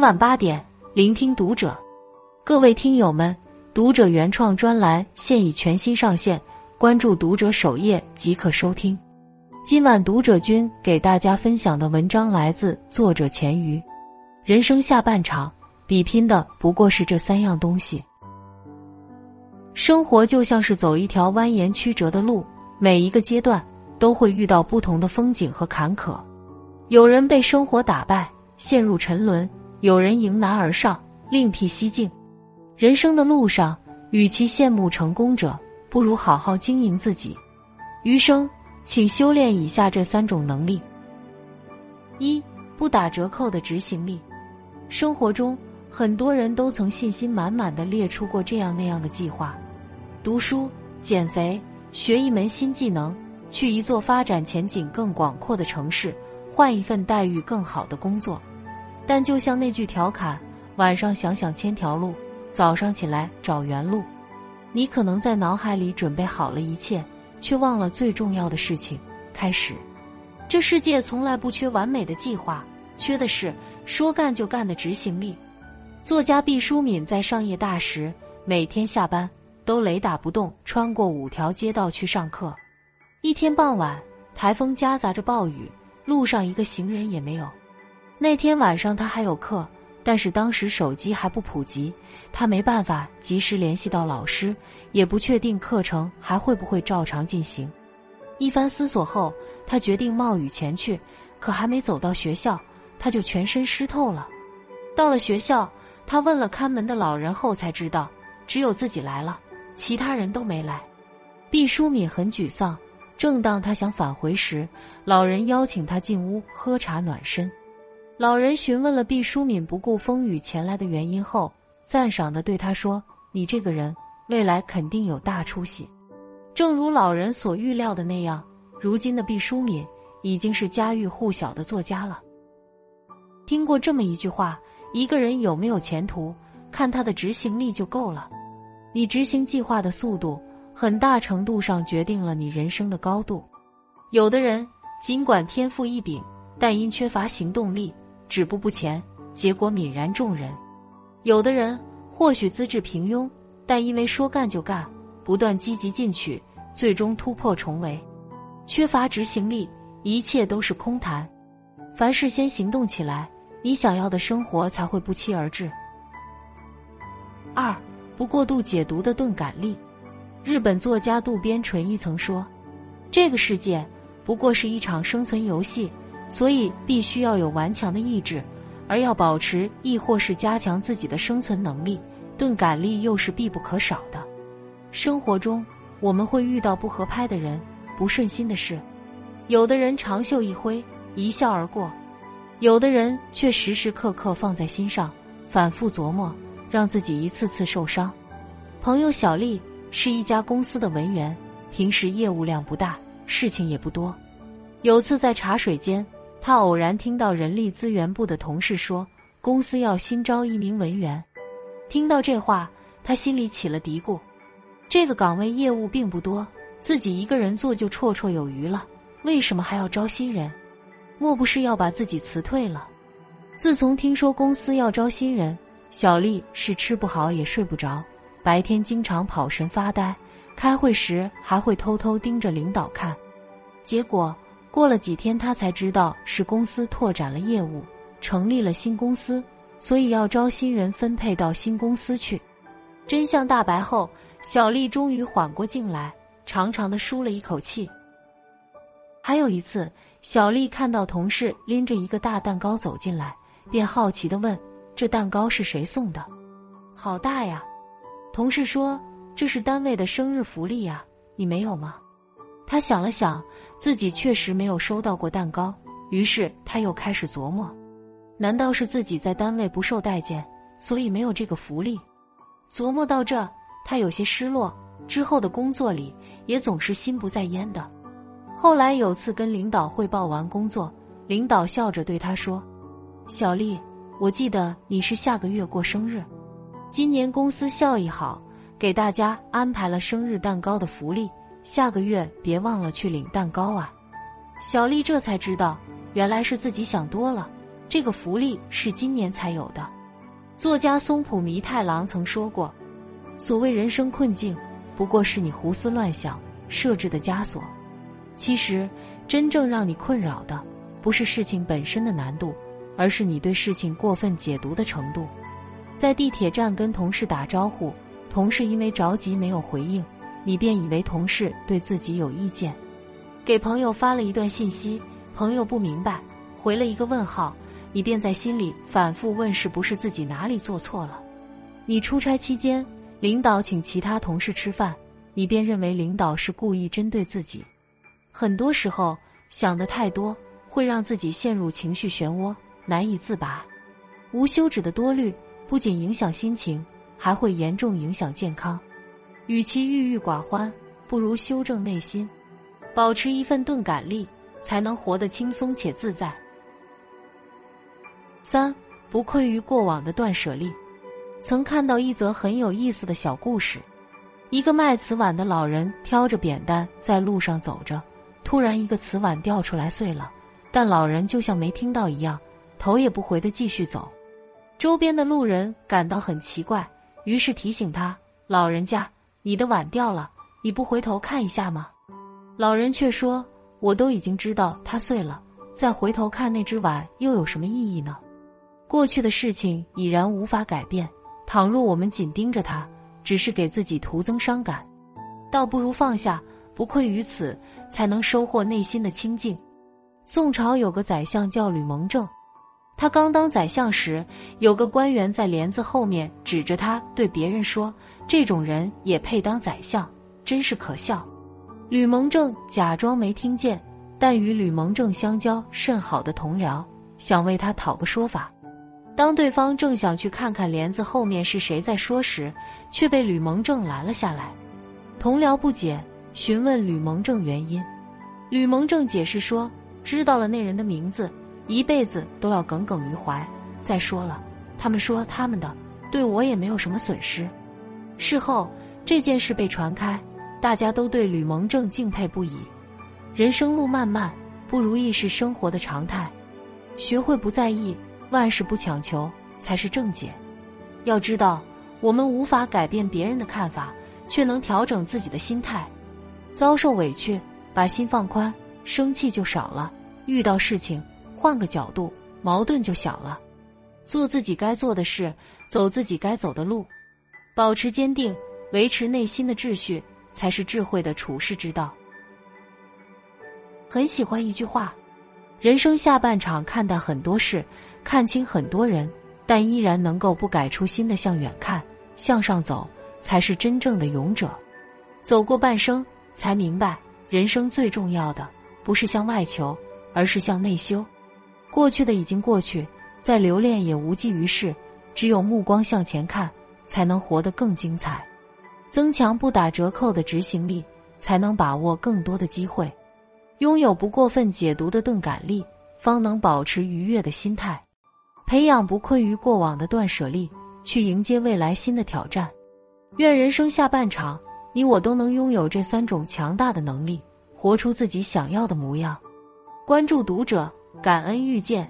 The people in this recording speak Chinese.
晚八点，聆听读者。各位听友们，读者原创专栏现已全新上线，关注读者首页即可收听。今晚读者君给大家分享的文章来自作者钱鱼。人生下半场，比拼的不过是这三样东西。生活就像是走一条蜿蜒曲折的路，每一个阶段都会遇到不同的风景和坎坷。有人被生活打败，陷入沉沦；有人迎难而上，另辟蹊径。人生的路上，与其羡慕成功者，不如好好经营自己。余生，请修炼以下这三种能力：一、不打折扣的执行力。生活中，很多人都曾信心满满的列出过这样那样的计划：读书、减肥、学一门新技能、去一座发展前景更广阔的城市、换一份待遇更好的工作。但就像那句调侃：“晚上想想千条路，早上起来找原路。”你可能在脑海里准备好了一切，却忘了最重要的事情——开始。这世界从来不缺完美的计划，缺的是。说干就干的执行力。作家毕淑敏在上夜大时，每天下班都雷打不动穿过五条街道去上课。一天傍晚，台风夹杂着暴雨，路上一个行人也没有。那天晚上他还有课，但是当时手机还不普及，他没办法及时联系到老师，也不确定课程还会不会照常进行。一番思索后，他决定冒雨前去。可还没走到学校。他就全身湿透了。到了学校，他问了看门的老人后才知道，只有自己来了，其他人都没来。毕淑敏很沮丧。正当他想返回时，老人邀请他进屋喝茶暖身。老人询问了毕淑敏不顾风雨前来的原因后，赞赏的对他说：“你这个人未来肯定有大出息。”正如老人所预料的那样，如今的毕淑敏已经是家喻户晓的作家了。听过这么一句话：一个人有没有前途，看他的执行力就够了。你执行计划的速度，很大程度上决定了你人生的高度。有的人尽管天赋异禀，但因缺乏行动力，止步不前，结果泯然众人；有的人或许资质平庸，但因为说干就干，不断积极进取，最终突破重围。缺乏执行力，一切都是空谈。凡事先行动起来。你想要的生活才会不期而至。二，不过度解读的钝感力。日本作家渡边淳一曾说：“这个世界不过是一场生存游戏，所以必须要有顽强的意志，而要保持亦或是加强自己的生存能力，钝感力又是必不可少的。生活中我们会遇到不合拍的人、不顺心的事，有的人长袖一挥，一笑而过。”有的人却时时刻刻放在心上，反复琢磨，让自己一次次受伤。朋友小丽是一家公司的文员，平时业务量不大，事情也不多。有次在茶水间，他偶然听到人力资源部的同事说，公司要新招一名文员。听到这话，他心里起了嘀咕：这个岗位业务并不多，自己一个人做就绰绰有余了，为什么还要招新人？莫不是要把自己辞退了？自从听说公司要招新人，小丽是吃不好也睡不着，白天经常跑神发呆，开会时还会偷偷盯着领导看。结果过了几天，他才知道是公司拓展了业务，成立了新公司，所以要招新人分配到新公司去。真相大白后，小丽终于缓过劲来，长长的舒了一口气。还有一次。小丽看到同事拎着一个大蛋糕走进来，便好奇的问：“这蛋糕是谁送的？好大呀！”同事说：“这是单位的生日福利呀，你没有吗？”他想了想，自己确实没有收到过蛋糕，于是他又开始琢磨：难道是自己在单位不受待见，所以没有这个福利？琢磨到这，他有些失落。之后的工作里，也总是心不在焉的。后来有次跟领导汇报完工作，领导笑着对他说：“小丽，我记得你是下个月过生日，今年公司效益好，给大家安排了生日蛋糕的福利，下个月别忘了去领蛋糕啊。”小丽这才知道，原来是自己想多了，这个福利是今年才有的。作家松浦弥太郎曾说过：“所谓人生困境，不过是你胡思乱想设置的枷锁。其实，真正让你困扰的，不是事情本身的难度，而是你对事情过分解读的程度。”在地铁站跟同事打招呼，同事因为着急没有回应，你便以为同事对自己有意见；给朋友发了一段信息，朋友不明白。回了一个问号，你便在心里反复问是不是自己哪里做错了。你出差期间，领导请其他同事吃饭，你便认为领导是故意针对自己。很多时候想的太多，会让自己陷入情绪漩涡，难以自拔。无休止的多虑不仅影响心情，还会严重影响健康。与其郁郁寡欢，不如修正内心，保持一份钝感力，才能活得轻松且自在。三不愧于过往的断舍离。曾看到一则很有意思的小故事：一个卖瓷碗的老人挑着扁担在路上走着，突然一个瓷碗掉出来碎了，但老人就像没听到一样，头也不回的继续走。周边的路人感到很奇怪，于是提醒他：“老人家，你的碗掉了，你不回头看一下吗？”老人却说：“我都已经知道它碎了，再回头看那只碗又有什么意义呢？”过去的事情已然无法改变，倘若我们紧盯着它，只是给自己徒增伤感，倒不如放下，不愧于此，才能收获内心的清静。宋朝有个宰相叫吕蒙正，他刚当宰相时，有个官员在帘子后面指着他对别人说：“这种人也配当宰相，真是可笑。”吕蒙正假装没听见，但与吕蒙正相交甚好的同僚想为他讨个说法。当对方正想去看看帘子后面是谁在说时，却被吕蒙正拦了下来。同僚不解，询问吕蒙正原因。吕蒙正解释说：“知道了那人的名字，一辈子都要耿耿于怀。再说了，他们说他们的，对我也没有什么损失。”事后这件事被传开，大家都对吕蒙正敬佩不已。人生路漫漫，不如意是生活的常态，学会不在意。万事不强求才是正解。要知道，我们无法改变别人的看法，却能调整自己的心态。遭受委屈，把心放宽，生气就少了；遇到事情，换个角度，矛盾就小了。做自己该做的事，走自己该走的路，保持坚定，维持内心的秩序，才是智慧的处世之道。很喜欢一句话。人生下半场，看淡很多事，看清很多人，但依然能够不改初心的向远看，向上走，才是真正的勇者。走过半生，才明白，人生最重要的不是向外求，而是向内修。过去的已经过去，再留恋也无济于事。只有目光向前看，才能活得更精彩。增强不打折扣的执行力，才能把握更多的机会。拥有不过分解读的钝感力，方能保持愉悦的心态；培养不困于过往的断舍离，去迎接未来新的挑战。愿人生下半场，你我都能拥有这三种强大的能力，活出自己想要的模样。关注读者，感恩遇见。